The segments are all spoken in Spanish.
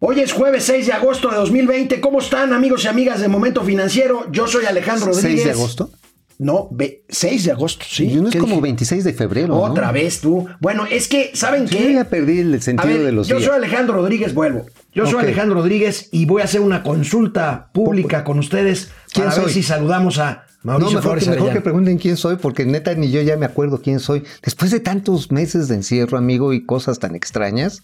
Hoy es jueves 6 de agosto de 2020. ¿Cómo están amigos y amigas de Momento Financiero? Yo soy Alejandro Rodríguez. ¿6 de agosto? No, 6 de agosto, sí. Y no es como 26 de febrero. Otra vez tú. Bueno, es que, ¿saben qué? Yo ya perdí el sentido de los yo días. Yo soy Alejandro Rodríguez, vuelvo. Yo soy Alejandro Rodríguez y voy a hacer una consulta pública con ustedes para ver si saludamos a Mauricio no, mejor, Flores que, mejor que pregunten quién soy, porque neta ni yo ya me acuerdo quién soy. Después de tantos meses de encierro, amigo, y cosas tan extrañas.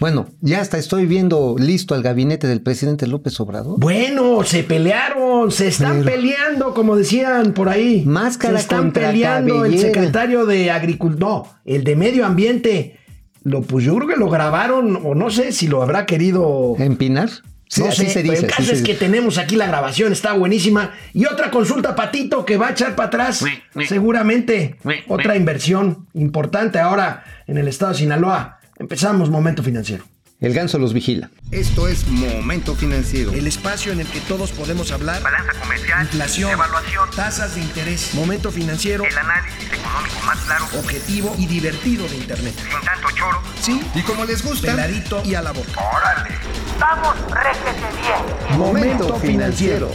Bueno, ya hasta estoy viendo listo al gabinete del presidente López Obrador. Bueno, se pelearon, se están peleando, como decían por ahí. Máscara se están peleando el secretario de Agricultura, no, el de Medio Ambiente. Lo, pues yo creo que lo grabaron, o no sé si lo habrá querido ¿Empinar? Sí, no así sé, se pero dice. el caso es que tenemos aquí la grabación, está buenísima. Y otra consulta, Patito, que va a echar para atrás, seguramente. Otra inversión importante ahora en el estado de Sinaloa. Empezamos Momento Financiero. El ganso los vigila. Esto es Momento Financiero. El espacio en el que todos podemos hablar. Balanza comercial, Inflación, evaluación, tasas de interés, momento financiero, el análisis económico más claro, objetivo y divertido de Internet. sin tanto choro. Sí, Y como les gusta, peladito y a la boca. ¡Órale! ¡Vamos, réjete bien! Momento financiero.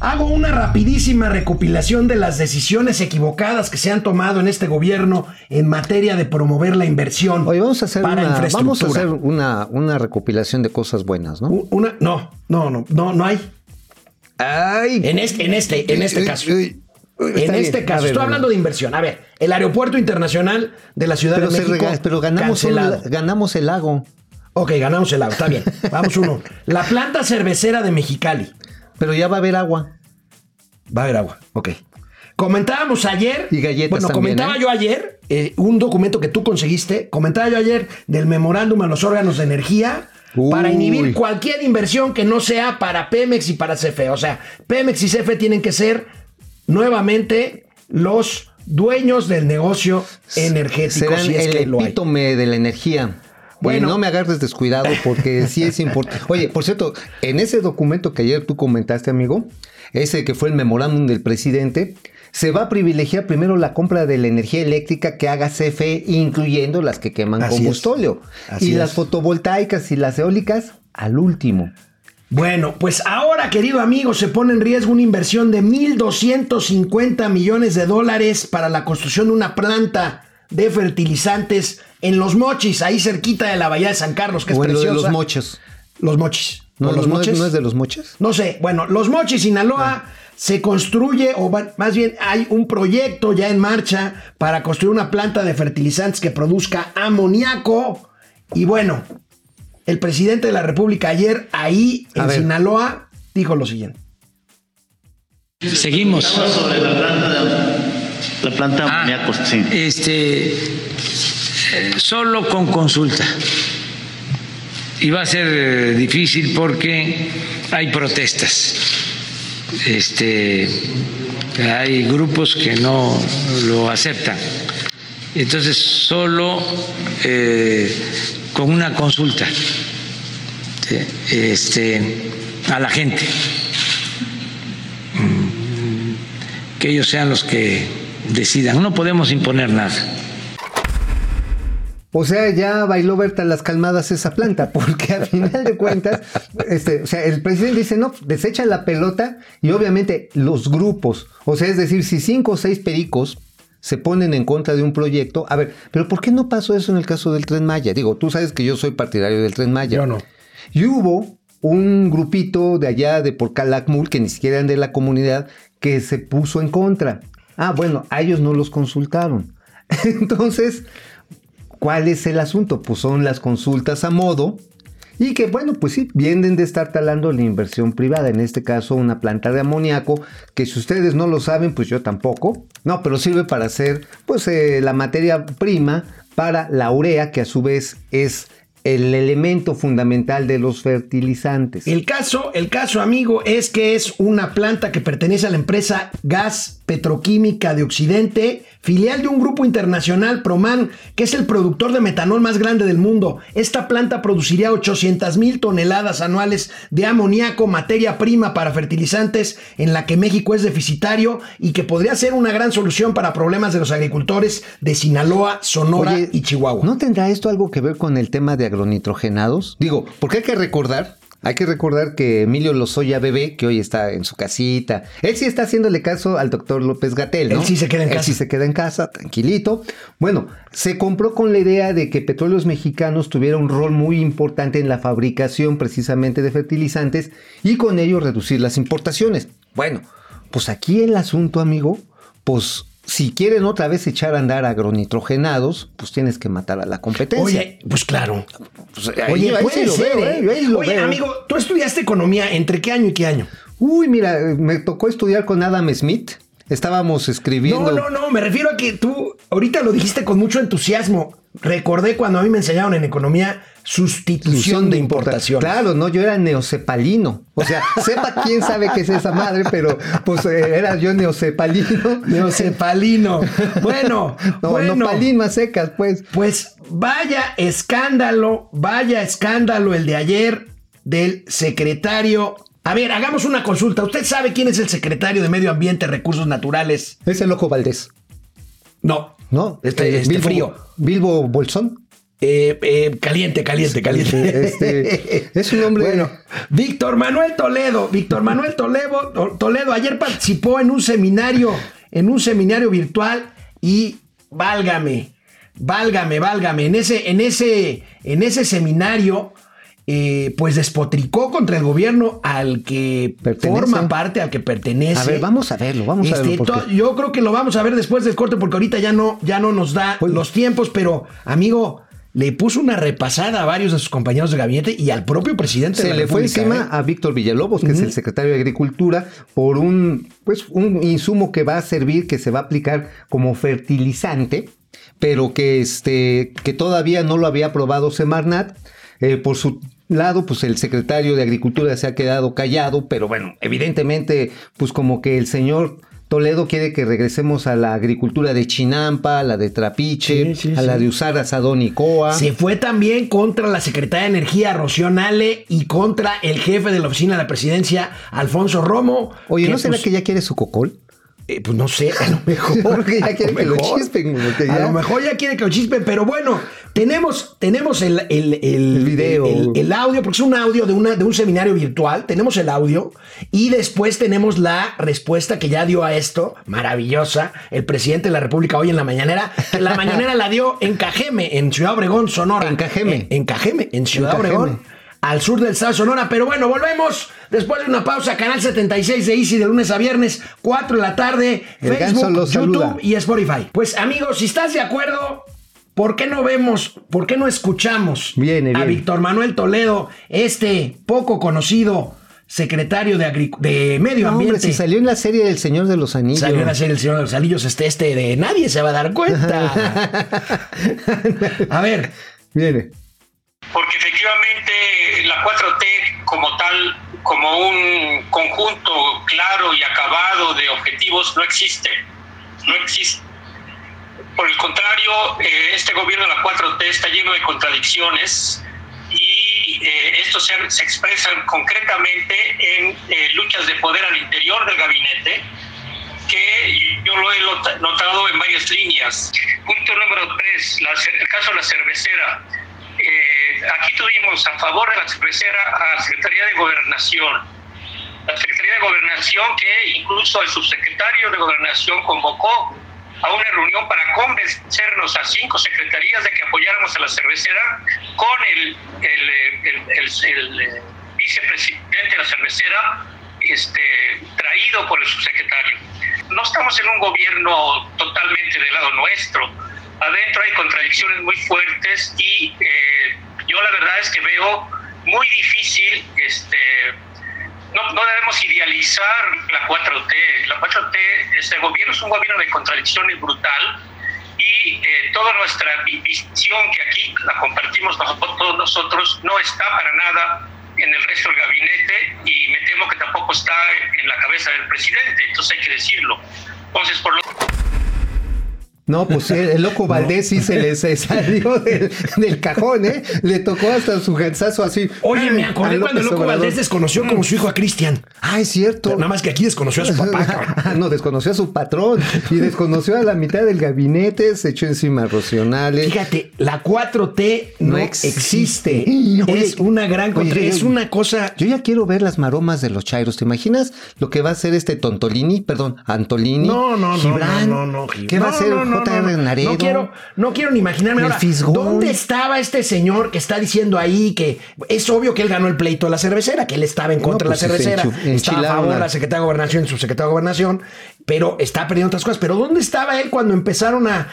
Hago una rapidísima recopilación de las decisiones equivocadas que se han tomado en este gobierno en materia de promover la inversión Oye, vamos a hacer, para una, vamos a hacer una, una recopilación de cosas buenas, ¿no? Una, no, no, no, no, no hay. Ay, En este, en este, en este caso. Uy, uy, En este bien. caso, ver, estoy hablando de inversión. A ver, el aeropuerto internacional de la Ciudad pero, de México. rega- pero ganamos, cancelado. ganamos el lago. Ok, ganamos el lago, está bien. Vamos uno. La planta cervecera de Mexicali. Pero ya va a haber agua. Va a haber agua. Ok. Comentábamos ayer. Y galletas Bueno, también, comentaba ¿eh? yo ayer eh, un documento que tú conseguiste. Comentaba yo ayer del memorándum a los órganos de energía. Para inhibir cualquier inversión que no sea para Pemex y para CFE. O sea, Pemex y CFE tienen que ser nuevamente los dueños del negocio energético. Serán si es el que lo hay. epítome de la energía. Bueno. No me agarres descuidado porque sí es importante. Oye, por cierto, en ese documento que ayer tú comentaste, amigo, ese que fue el memorándum del presidente, se va a privilegiar primero la compra de la energía eléctrica que haga CFE, incluyendo las que queman Así combustóleo. Y es. las fotovoltaicas y las eólicas al último. Bueno, pues ahora, querido amigo, se pone en riesgo una inversión de 1.250 millones de dólares para la construcción de una planta de fertilizantes en Los Mochis, ahí cerquita de la Bahía de San Carlos, que es o en lo de preciosa. los mochos. Los Mochis. ¿No, ¿O los no- Moches? ¿No es de los mochos? No sé, bueno, Los Mochis, Sinaloa, se construye, o va- más bien hay un proyecto ya en marcha para construir una planta de fertilizantes que produzca amoníaco. Y bueno, el presidente de la República ayer ahí en. Sinaloa dijo lo siguiente. Seguimos. sobre la planta la planta Ah, amoníaco, sí. Este, eh, solo con consulta. Y va a ser eh, difícil porque hay protestas. Este, hay grupos que no lo aceptan. Entonces, solo eh, con una consulta sí, este, a la gente. que ellos sean los que decidan. No podemos imponer nada. O sea, ya bailó Berta las calmadas esa planta, porque al final de cuentas, este, o sea, el presidente dice, no, desecha la pelota y obviamente los grupos, o sea, es decir, si cinco o seis pericos se ponen en contra de un proyecto, a ver, pero ¿por qué no pasó eso en el caso del Tren Maya? Digo, tú sabes que yo soy partidario del Tren Maya. Yo no. Y hubo un grupito de allá de por Calakmul, que ni siquiera eran de la comunidad, que se puso en contra. Ah, bueno, a ellos no los consultaron. Entonces, ¿cuál es el asunto? Pues son las consultas a modo y que, bueno, pues sí, vienen de estar talando la inversión privada, en este caso una planta de amoníaco, que si ustedes no lo saben, pues yo tampoco, no, pero sirve para hacer, pues, eh, la materia prima para la urea, que a su vez es el elemento fundamental de los fertilizantes. El caso, el caso, amigo, es que es una planta que pertenece a la empresa Gas Petroquímica de Occidente, filial de un grupo internacional, Proman, que es el productor de metanol más grande del mundo. Esta planta produciría 800 mil toneladas anuales de amoníaco, materia prima para fertilizantes, en la que México es deficitario y que podría ser una gran solución para problemas de los agricultores de Sinaloa, Sonora Oye, y Chihuahua. ¿No tendrá esto algo que ver con el tema de agronitrogenados? Digo, porque hay que recordar, hay que recordar que Emilio Lozoya Bebé, que hoy está en su casita, él sí está haciéndole caso al doctor López Gatel, ¿no? Él sí se queda en Él casa. sí se queda en casa, tranquilito. Bueno, se compró con la idea de que Petróleos Mexicanos tuviera un rol muy importante en la fabricación precisamente de fertilizantes y con ello reducir las importaciones. Bueno, pues aquí el asunto, amigo, pues si quieren otra vez echar a andar agronitrogenados, pues tienes que matar a la competencia. Oye, pues claro. Pues, ahí- Oye, ahí puede sí lo ser, veo, ¿eh? Ahí lo Oye, veo. amigo, tú estudiaste economía, ¿entre qué año y qué año? Uy, mira, me tocó estudiar con Adam Smith. Estábamos escribiendo. No, no, no, me refiero a que tú ahorita lo dijiste con mucho entusiasmo. Recordé cuando a mí me enseñaron en economía sustitución de importación. Claro, no, yo era neocepalino. O sea, sepa quién sabe qué es esa madre, pero pues eh, era yo neocepalino. Neocepalino. Bueno, No, bueno. nopalinas secas, pues. Pues vaya escándalo, vaya escándalo el de ayer del secretario. A ver, hagamos una consulta. ¿Usted sabe quién es el secretario de Medio Ambiente, Recursos Naturales? Es el ojo Valdés, No. ¿No? Este, Eh, este Bilbo- frío. Bilbo Bolsón. Eh, eh, caliente, caliente, caliente. Este, es un hombre. Bueno, Víctor Manuel Toledo, Víctor Manuel Toledo, Toledo ayer participó en un seminario, en un seminario virtual y válgame, válgame, válgame, en ese, en ese, en ese seminario, eh, pues despotricó contra el gobierno al que Pertenece. forma parte, al que pertenece. A ver, vamos a verlo, vamos a Este, verlo. porque- to- Yo creo que lo vamos a ver después del corte porque ahorita ya no, ya no nos da Oye. los tiempos, pero amigo, le puso una repasada a varios de sus compañeros de gabinete y al propio presidente de Se la le fue encima ¿eh? a Víctor Villalobos, que es el secretario de Agricultura, por un, pues, un insumo que va a servir, que se va a aplicar como fertilizante, pero que, este, que todavía no lo había aprobado Semarnat. Eh, por su lado, pues el secretario de Agricultura se ha quedado callado, pero bueno, evidentemente, pues como que el señor Toledo quiere que regresemos a la agricultura de Chinampa, a la de Trapiche, Sí, sí, a la de usar asadón y coa. Se fue también contra la secretaria de Energía, Rocío Nale, y contra el jefe de la oficina de la presidencia, Alfonso Romo. Oye, ¿no será pues, que ya quiere su cocol? Eh, pues no sé, a lo mejor. Creo que ya quiere que lo chispen, porque A ya- lo mejor ya quiere que lo chispen, pero bueno, tenemos, tenemos el, el, el- El video. el- el audio, porque es un audio de, una, de un seminario virtual. Tenemos el audio y después tenemos la respuesta que ya dio a esto, maravillosa, el presidente de la República hoy en la mañanera. La mañanera la dio en Cajeme, en Ciudad Obregón, Sonora. En Cajeme. En, en Cajeme, en Ciudad En Cajeme. Obregón al sur del estado de Sonora. Pero bueno, volvemos después de una pausa. Canal 76 de Easy de lunes a viernes, 4 de la tarde, El Facebook, YouTube y Spotify. Pues amigos, si estás de acuerdo, ¿por qué no vemos, por qué no escuchamos Viene, a. Víctor Manuel Toledo, este poco conocido secretario de, de Medio No, hombre, Ambiente? si salió en la serie del Señor de los Anillos. Salió en la serie El Señor de los Anillos, este, este de nadie se va a dar cuenta. a ver, Viene. Porque efectivamente la 4T como tal, como un conjunto claro y acabado de objetivos, no existe. No existe. Por el contrario, eh, este gobierno de la 4T está lleno de contradicciones y eh, estos se, se expresan concretamente en eh, luchas de poder al interior del gabinete, que yo lo he notado en varias líneas. Punto número tres, la el caso de la cervecera. Eh, aquí tuvimos a favor de la cervecera a Secretaría de Gobernación. La Secretaría de Gobernación que incluso el subsecretario de Gobernación convocó a una reunión para convencernos a cinco secretarías de que apoyáramos a la cervecera con el, el, el- el- vicepresidente de la cervecera este, traído por el subsecretario. No estamos en un gobierno totalmente del lado nuestro. Adentro hay contradicciones muy fuertes y eh, yo la verdad es que veo muy difícil este, no, no debemos idealizar la 4T. La 4T, este gobierno es un gobierno de contradicciones brutal y eh, toda nuestra vi- visión que aquí la compartimos nosotros, todos nosotros no está para nada en el resto del gabinete y me temo que tampoco está en la cabeza del presidente, entonces hay que decirlo. Entonces, por lo No, pues el, el loco Valdés sí se le se salió del, del cajón, ¿eh? Le tocó hasta su gansazo así. Oye, me acordé cuando el loco Obrador. Valdés desconoció como su hijo a Cristian. Ah, es cierto. Nada más que aquí desconoció a su papá. no, desconoció a su patrón y desconoció a la mitad del gabinete, se echó encima a Rocionales. Fíjate, la 4T no, No existe. existe. Oye, es una gran contra- oye, Es una cosa. Yo ya quiero ver las maromas de los chairos. ¿Te imaginas lo que va a hacer este Tontolini? Perdón, Antolini. No, no, no, Gibran? no, no, no. Gib- ¿Qué va a no, hacer no, J.R. quiero, no quiero ni imaginarme El ahora. Fisgón. ¿Dónde estaba este señor que está diciendo ahí que es obvio que él ganó el pleito de la cervecera, que él estaba en No, contra pues, de la se cervecera, estaba a favor de la secretaria de Gobernación y su secretaria de Gobernación, pero está perdiendo otras cosas. Pero ¿dónde estaba él cuando empezaron a,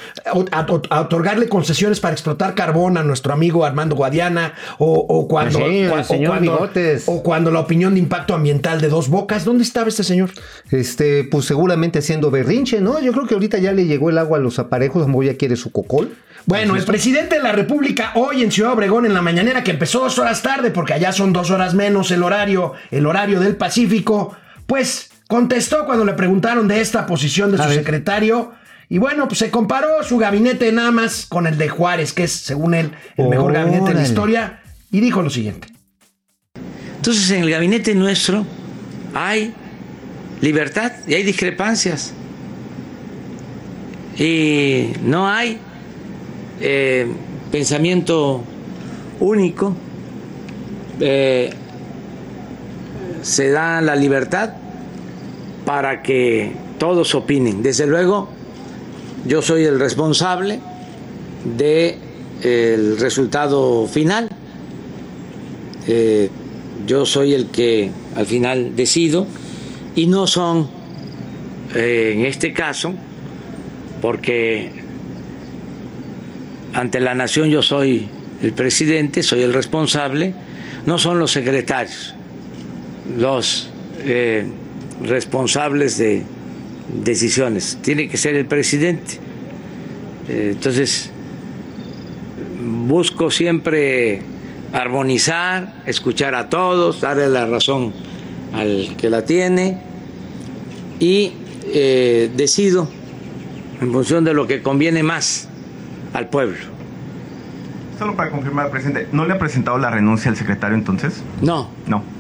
a- a otorgarle concesiones para explotar carbón a nuestro amigo Armando Guadiana? O, o cuando, Sí, o cuando- o cuando la opinión de impacto ambiental de dos bocas, ¿dónde estaba este señor? Este, pues seguramente haciendo berrinche, ¿no? Yo creo que ahorita ya le llegó el agua a los aparejos, como ya quiere su cocol. Bueno, el presidente de la República hoy en Ciudad Obregón en la mañanera que empezó dos horas tarde porque allá son dos horas menos el horario, el horario del Pacífico, pues contestó cuando le preguntaron de esta posición de su secretario y bueno, pues se comparó su gabinete nada más con el de Juárez, que es según él el mejor gabinete de la historia y dijo lo siguiente. Entonces en el gabinete nuestro hay libertad y hay discrepancias. Y no hay eh, pensamiento único. Eh, se da la libertad para que todos opinen. Desde luego, yo soy el responsable del resultado final. Eh, yo soy el que al final decido y no son, eh, en este caso, porque ante la nación yo soy el presidente, soy el responsable, no son los secretarios los eh, responsables de decisiones, tiene que ser el presidente. Eh, entonces, busco siempre armonizar, escuchar a todos, darle la razón al que la tiene y eh, decido en función de lo que conviene más al pueblo. Solo para confirmar, presidente, ¿no le ha presentado la renuncia al secretario entonces? No, No.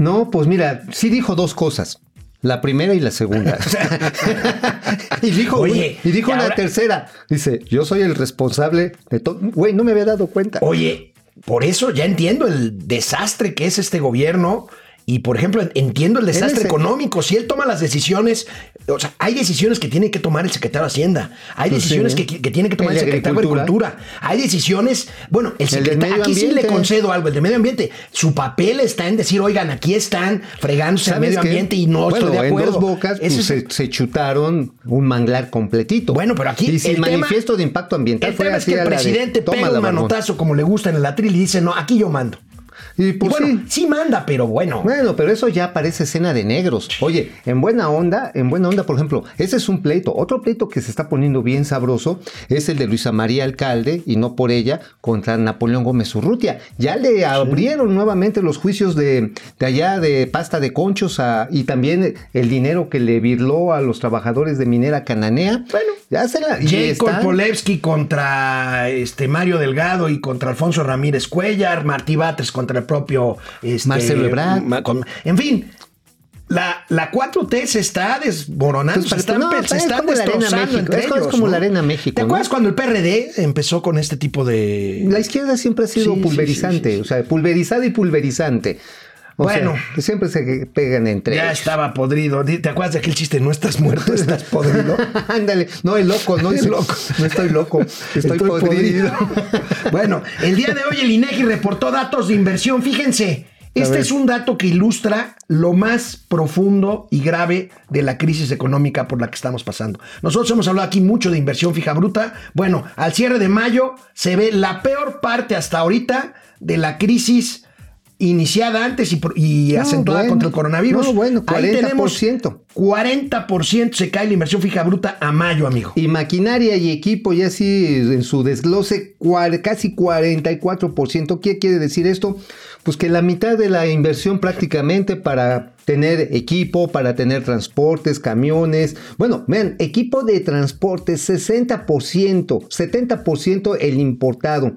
No, pues mira, sí dijo dos cosas. La primera y la segunda. y dijo, Oye, y dijo ahora- tercera. Dice, yo soy el responsable de todo. Güey, no me había dado cuenta. Oye, por eso ya entiendo el desastre que es este gobierno. Y por ejemplo, entiendo el desastre económico. Si él toma las decisiones, o sea, hay decisiones que tiene que tomar el secretario de Hacienda, hay Pues decisiones sí. que, que tiene que tomar el, El secretario de Agricultura. Hay decisiones, bueno, el El secretario, medio aquí sí le concedo algo, el de medio ambiente, su papel está en decir, oigan, aquí están fregándose el ¿Sabes medio qué? ambiente y no bueno, estoy de acuerdo. En dos bocas pues, es- se, se chutaron un manglar completito. Bueno, pero aquí Y si el, el tema- manifiesto de impacto ambiental el fue tema es que el a la de, presidente pega "Tómala, un barbón". manotazo como le gusta en el atril y dice, no, aquí yo mando. Y Y pues bueno, sí. sí manda, pero bueno. Bueno, pero eso ya parece escena de negros. Oye, en buena onda, en buena onda, por ejemplo, ese es un pleito. Otro pleito que se está poniendo bien sabroso es el de Luisa María Alcalde, y no por ella, contra Napoleón Gómez Urrutia. Ya le abrieron nuevamente los juicios de, de allá de pasta de conchos a- y también el dinero que le virló a los trabajadores de Minera Cananea. Bueno, ya se la... Jacob Polevsky contra este Mario Delgado y contra Alfonso Ramírez Cuellar, Martí Batres contra el propio este, Marcelo Ebrard. ma- con- en fin. La, la 4T se está desmoronando, Pues, se están, no, se es están como la Arena destrozando entre es como- es ellos, como ¿no? la Arena México, ¿Te ¿no? acuerdas cuando el PRD empezó con este tipo de... La izquierda siempre ha sido Sí, pulverizante, sí, sí, sí. o sea, pulverizada y pulverizante. O Bueno. sea, que siempre se pegan entre ya ellos. estaba podrido. ¿Te acuerdas de aquel chiste? No estás muerto, estás podrido. Ándale, no, el loco, no es loco. No estoy loco, estoy, podrido. bueno, el día de hoy el INEGI reportó datos de inversión. Fíjense, este es un dato que ilustra lo más profundo y grave de la crisis económica por la que estamos pasando. Nosotros hemos hablado aquí mucho de inversión fija bruta. Bueno, al cierre de mayo se ve la peor parte hasta ahorita de la crisis iniciada antes y, pro- y No, acentuada bueno. contra el coronavirus. No, bueno, Ahí tenemos 40%. 40% se cae la inversión fija bruta a mayo, amigo. Y maquinaria y equipo ya sí en su desglose casi 44%. ¿Qué quiere decir esto? Pues que la mitad de la inversión prácticamente para tener equipo, para tener transportes, camiones. Bueno, vean, equipo de transporte 60%, 70% el importado.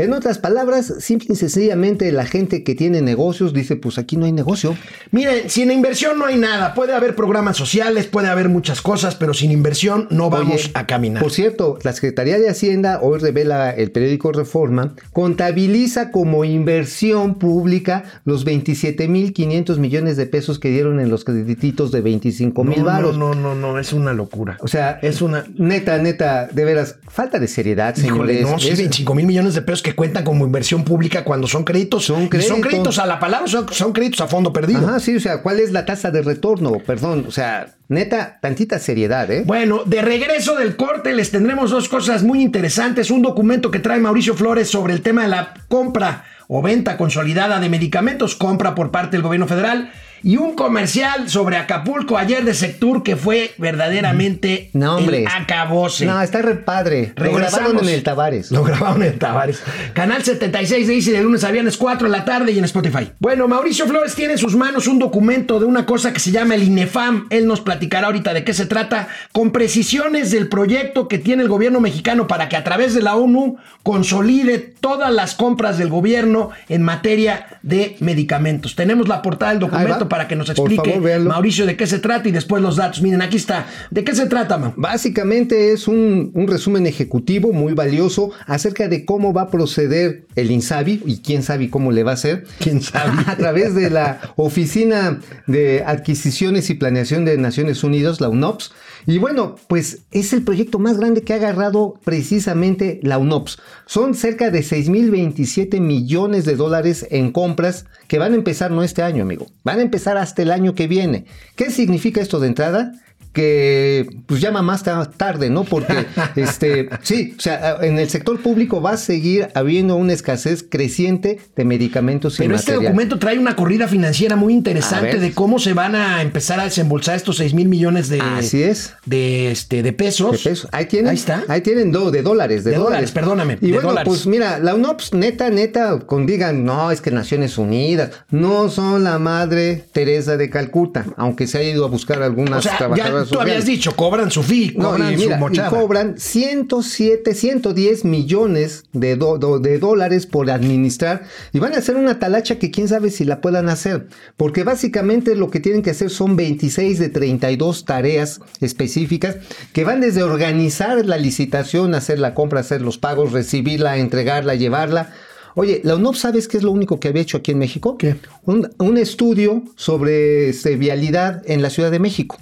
En otras palabras, simple y sencillamente la gente que tiene negocios dice, pues aquí no hay negocio. Miren, sin inversión no hay nada. Puede haber programas sociales, puede haber muchas cosas, pero sin inversión no vamos Oye, a caminar. Por cierto, la Secretaría de Hacienda, hoy revela el periódico Reforma, contabiliza como inversión pública los 27.500 millones de pesos que dieron en los credititos de 25 mil no, varos. no, no, no, no, es una locura. O sea, es una... Neta, neta, de veras, falta de seriedad, Híjole, señores. no, sí, Es- 25 mil millones de pesos que cuentan como inversión pública cuando son créditos. Son Y son créditos. créditos a la palabra, son, son créditos a fondo perdido. Ajá, sí, o sea, ¿cuál es la tasa de retorno? Perdón, o sea, neta, tantita seriedad, ¿eh? Bueno, de regreso del corte les tendremos dos cosas muy interesantes. Un documento que trae Mauricio Flores sobre el tema de la compra o venta consolidada de medicamentos, compra por parte del gobierno federal. Y un comercial sobre Acapulco ayer de Sectur que fue verdaderamente No, hombre. el acabose. No, está re padre. Lo Regresamos. grabaron en el Tavares. Lo grabaron en Tavares. Canal 76 de Easy de lunes a viernes 4 de la tarde y en Spotify. Bueno, Mauricio Flores tiene en sus manos un documento de una cosa que se llama el INEFAM. Él nos platicará ahorita de qué se trata, con precisiones del proyecto que tiene el gobierno mexicano para que a través de la ONU consolide todas las compras del gobierno en materia de medicamentos. Tenemos la portada del documento. Para que nos explique favor. Mauricio de qué se trata y después los datos. Miren, aquí está. ¿De qué se trata, Mau? Básicamente es un, un resumen ejecutivo muy valioso acerca de cómo va a proceder el INSABI y quién sabe cómo le va a hacer. ¿Quién sabe? A través de la Oficina de Adquisiciones y Planeación de Naciones Unidas, la UNOPS. Y bueno, pues es el proyecto más grande que ha agarrado precisamente la UNOPS. Son cerca de 6.027 millones de dólares en compras que van a empezar no este año, amigo. Van a empezar hasta el año que viene. ¿Qué significa esto de entrada? Que pues llama más ta- tarde, ¿no? Porque este sí, o sea, en el sector público va a seguir habiendo una escasez creciente de medicamentos y Pero este material. documento trae una corrida financiera muy interesante de cómo se van a empezar a desembolsar estos 6 mil millones de, Así es. de, este, de pesos. De pesos. Ahí tienen. Ahí está. Ahí tienen do- de dólares, de, De dólares, perdóname, Y de bueno, dólares. pues mira, la UNOPS, neta, neta, con digan, no, es que Naciones Unidas no son la madre Teresa de Calcuta, aunque se haya ido a buscar algunas o sea, tú habías dicho, cobran su fee, No, cobran y mira, su y mochada. cobran 107, 110 millones de, do- do- de dólares por administrar y van a hacer una talacha que quién sabe si la puedan hacer, porque básicamente lo que tienen que hacer son 26 de 32 tareas específicas que van desde organizar la licitación, hacer la compra, hacer los pagos, recibirla, entregarla, llevarla. Oye, la UNOP, ¿sabes qué es lo único que había hecho aquí en México? ¿Qué? Un, un estudio sobre este, vialidad en la Ciudad de México.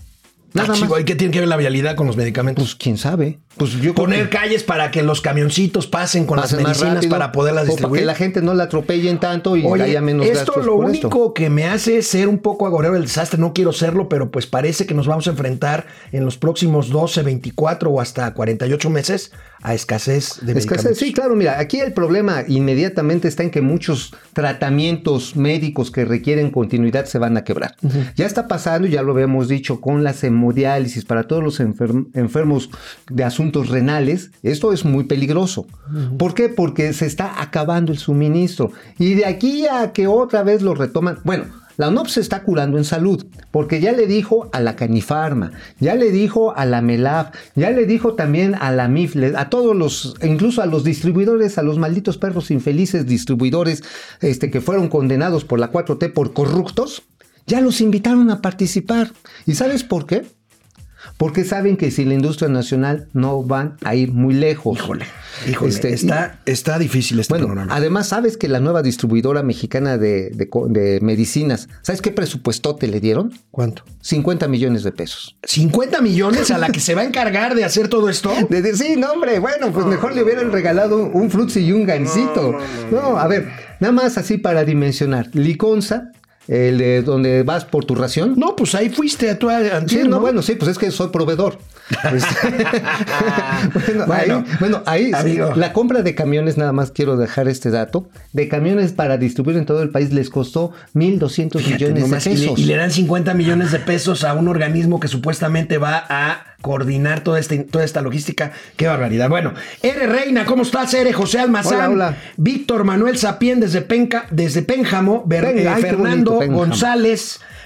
Nada Ah, chico, más. ¿y qué tiene que ver la vialidad con los medicamentos? Pues quién sabe. Pues yo Poner que calles para que los camioncitos pasen con pasen las medicinas rápido, para poderlas o para distribuir. que la gente no la atropellen tanto y Oye, haya menos esto gastos lo por único esto. que me hace ser un poco agorero del desastre, no quiero serlo, pero pues parece que nos vamos a enfrentar en los próximos 12, 24 o hasta 48 meses a escasez de Escasez, medicamentos. sí, claro, mira, aquí el problema inmediatamente está en que muchos tratamientos médicos que requieren continuidad se van a quebrar. Ya está pasando, ya lo habíamos dicho, con la hemodiálisis para todos los enfer- enfermos de asuntos renales. Esto es muy peligroso. ¿Por qué? Porque se está acabando el suministro. Y de aquí a que otra vez lo retoman, bueno, la UNOP se está curando en salud, porque ya le dijo a la Canifarma, ya le dijo a la MELAF, ya le dijo también a la MIF, le- a todos los, incluso a los distribuidores, a los malditos perros infelices distribuidores este, que fueron condenados por la 4T por corruptos, ya los invitaron a participar. ¿Y sabes por qué? Porque saben que sin la industria nacional no van a ir muy lejos. Híjole, híjole, Este, está, está difícil este bueno, además, sabes que la nueva distribuidora mexicana de, de de medicinas, ¿sabes qué presupuestote le dieron? ¿Cuánto? 50 millones de pesos. 50 millones a la que se va a encargar de hacer todo esto. De decir, sí, no, hombre, bueno, pues mejor le hubieran regalado un frutzi y un gansito. No, a ver, nada más así para dimensionar. Liconza, el de donde vas por tu ración. No, pues ahí fuiste a tu Sí, no, bueno, sí, pues es que soy proveedor. Este, bueno, Bueno, ahí, bueno, ahí amigo. la compra de camiones, nada más quiero dejar este dato, de camiones para distribuir en todo el país les costó 1.200 Fíjate millones de y le- pesos. Y, le, dan 50 millones de pesos a un organismo que supuestamente va a coordinar toda esta, toda esta logística. Qué barbaridad. Bueno, R. Reina, ¿cómo estás, R. José Almazán? Hola, hola. Víctor Manuel Sapien desde Penca, desde Pénjamo, Ver- Venga, eh, Fernando bonito, Pénjamo.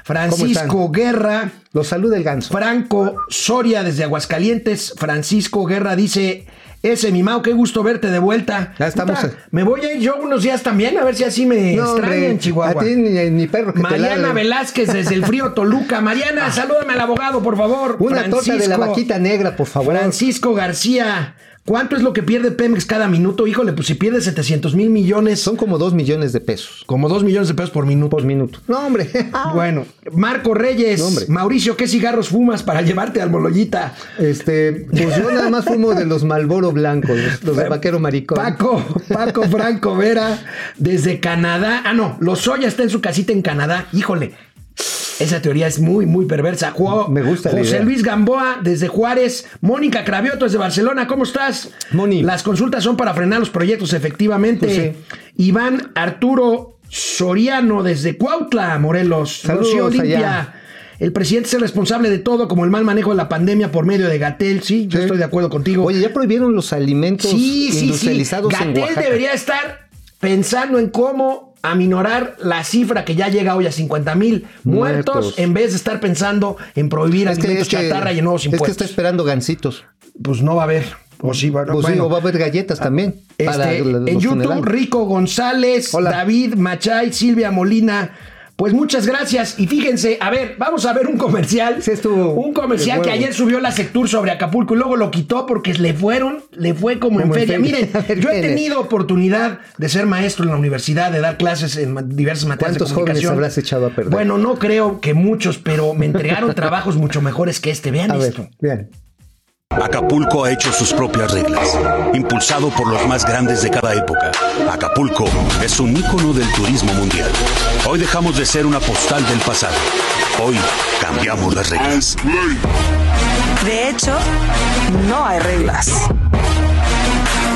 Francisco Guerra. Los saluda el ganso. Franco Soria desde Aguascalientes. Francisco Guerra dice. Ese, mi Mau, qué gusto verte de vuelta. Ya estamos. Puta, me voy a ir yo unos días también, a ver si así me No, extrañan Chihuahua. A ti ni, ni perro que Mariana. Velázquez desde el frío Toluca. Mariana, salúdame al abogado, por favor. Una torta de la Francisco- vaquita negra, por favor. Francisco García. ¿Cuánto es lo que pierde Pemex cada minuto? Híjole, pues si pierde 700 mil millones, Son como dos millones de pesos como 2 millones de pesos por minuto. por minuto. No, hombre. Bueno, Marco Reyes. No, hombre. Mauricio, ¿qué cigarros fumas para llevarte al Moloyita? Este, pues yo nada más fumo de los Malboro blancos, los, los de vaquero maricón. Paco, Paco Franco Vera, desde Canadá. Ah, no, Lozoya está en su casita en Canadá. Híjole, esa teoría es muy, muy perversa. Me gusta la José idea. Luis Gamboa, desde Juárez. Mónica Cravioto, desde Barcelona. ¿Cómo estás? Moni. Las consultas son para frenar los proyectos, efectivamente. Pues Iván Arturo Soriano, desde Cuautla, Morelos. Saludos Olimpia. El presidente es el responsable de todo, como el mal manejo de la pandemia por medio de Gatel. Sí, yo Sí. estoy de acuerdo contigo. Oye, ya prohibieron los alimentos Sí, sí, sí. industrializados en Gatel debería estar pensando en cómo aminorar la cifra que ya llega hoy a 50 mil muertos, Muertos. en vez de estar pensando en prohibir Es alimentos que- chatarra y en nuevos es que impuestos. está esperando gancitos. Pues no va a haber. O sí, va, Pues sí, bueno. o va a haber galletas también. para Este, en YouTube, funerales. Rico González, Hola. David Machay, Silvia Molina. Pues muchas gracias. Y fíjense, a ver, vamos a ver un comercial. Sí, estuvo un comercial de que ayer subió la Sectur sobre Acapulco y luego lo quitó porque le fueron, le fue como, en Como en feria. feria. Miren, ver, yo he tenido oportunidad de ser maestro en la universidad, de dar clases en diversas materias de ¿Cuántos jóvenes comunicación. habrás echado a perder? Bueno, no creo que muchos, pero me entregaron trabajos mucho mejores que este. Vean A ver, esto. vean. Acapulco ha hecho sus propias reglas, impulsado por los más grandes de cada época. Acapulco es un ícono del turismo mundial. Hoy dejamos de ser una postal del pasado. Hoy cambiamos las reglas. De hecho, no hay reglas.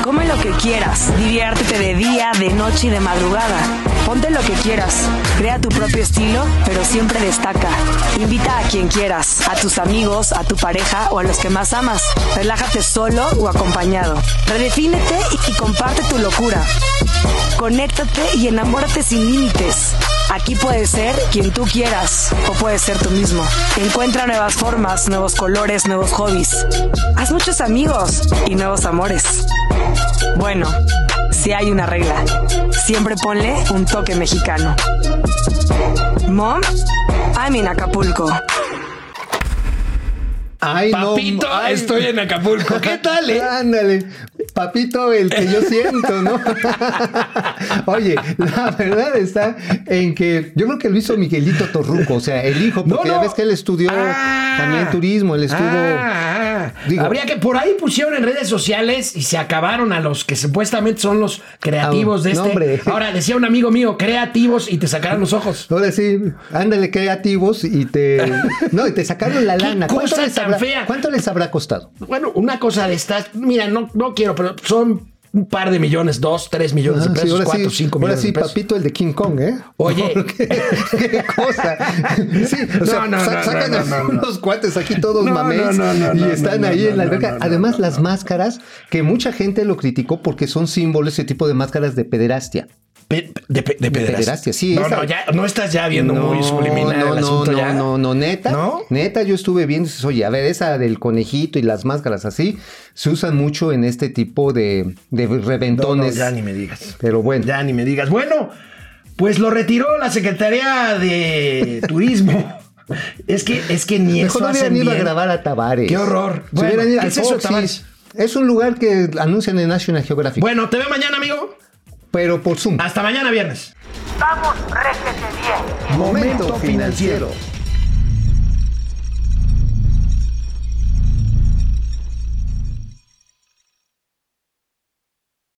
Come lo que quieras, diviértete de día, de noche y de madrugada. Ponte lo que quieras, crea tu propio estilo, pero siempre destaca. Invita a quien quieras, a tus amigos, a tu pareja o a los que más amas. Relájate solo o acompañado. Redefínete y, y comparte tu locura. Conéctate y enamórate sin límites. Aquí puedes ser quien tú quieras o puedes ser tú mismo. Encuentra nuevas formas, nuevos colores, nuevos hobbies. Haz muchos amigos y nuevos amores. Bueno, si hay una regla, siempre ponle un toque mexicano. Mom, I'm in Acapulco. Ay, no, Papito, ay. estoy en Acapulco. ¿Qué tal, eh? Ándale, papito, el que yo siento, ¿no? Oye, la verdad está en que yo creo que lo hizo Miguelito Torruco, o sea, el hijo, porque No, ya ves que él estudió Ah. también turismo, él estuvo. Ah, ah. Digo- Habría que por ahí pusieron en redes sociales y se acabaron a los que supuestamente son los creativos de este. hombre. Ahora decía un amigo mío, creativos y te sacaron los ojos. Ahora sí, ándale creativos y te. No, y te sacaron la ¿Qué lana. ¿Cuánto cosa les, tan habrá, fea? ¿Cuánto les habrá costado? Bueno, una cosa de estas, mira, no, no quiero, pero son un par de millones, dos, tres millones Ah, de sí, pesos, ahora cuatro, sí, cinco ahora millones sí, de pesos. papito, el de King Kong, ¿eh? Oye. Qué cosa. Sí, o sea, No, sa- sacan no, unos cuates aquí todos no, y están ahí en la alberca. Además, las máscaras, que mucha gente lo criticó porque son símbolos, ese tipo de máscaras de pederastia. Pe- de, de pederastia. pederastia, sí, No, esa- no, ya, no estás ya viendo muy subliminal no, el no, asunto no, ya. no, no, neta. ¿No? Neta, yo estuve viendo, oye, a ver, esa del conejito y las máscaras así, se usan mucho en este tipo de, de reventones. ya ni me digas. Pero bueno. Ya ni me digas. Bueno, pues lo retiró la Secretaría de Turismo. Es que, es que ni Mejor eso no hubieran ido a grabar a Tavares. Qué horror. Bueno, hubieran ido ¿qué es eso, Foxys. Tavares? Es un lugar que anuncian en National Geographic. Bueno, te veo mañana, amigo. Pero por Zoom. Hasta mañana viernes. Vamos, réjete bien. Momento financiero.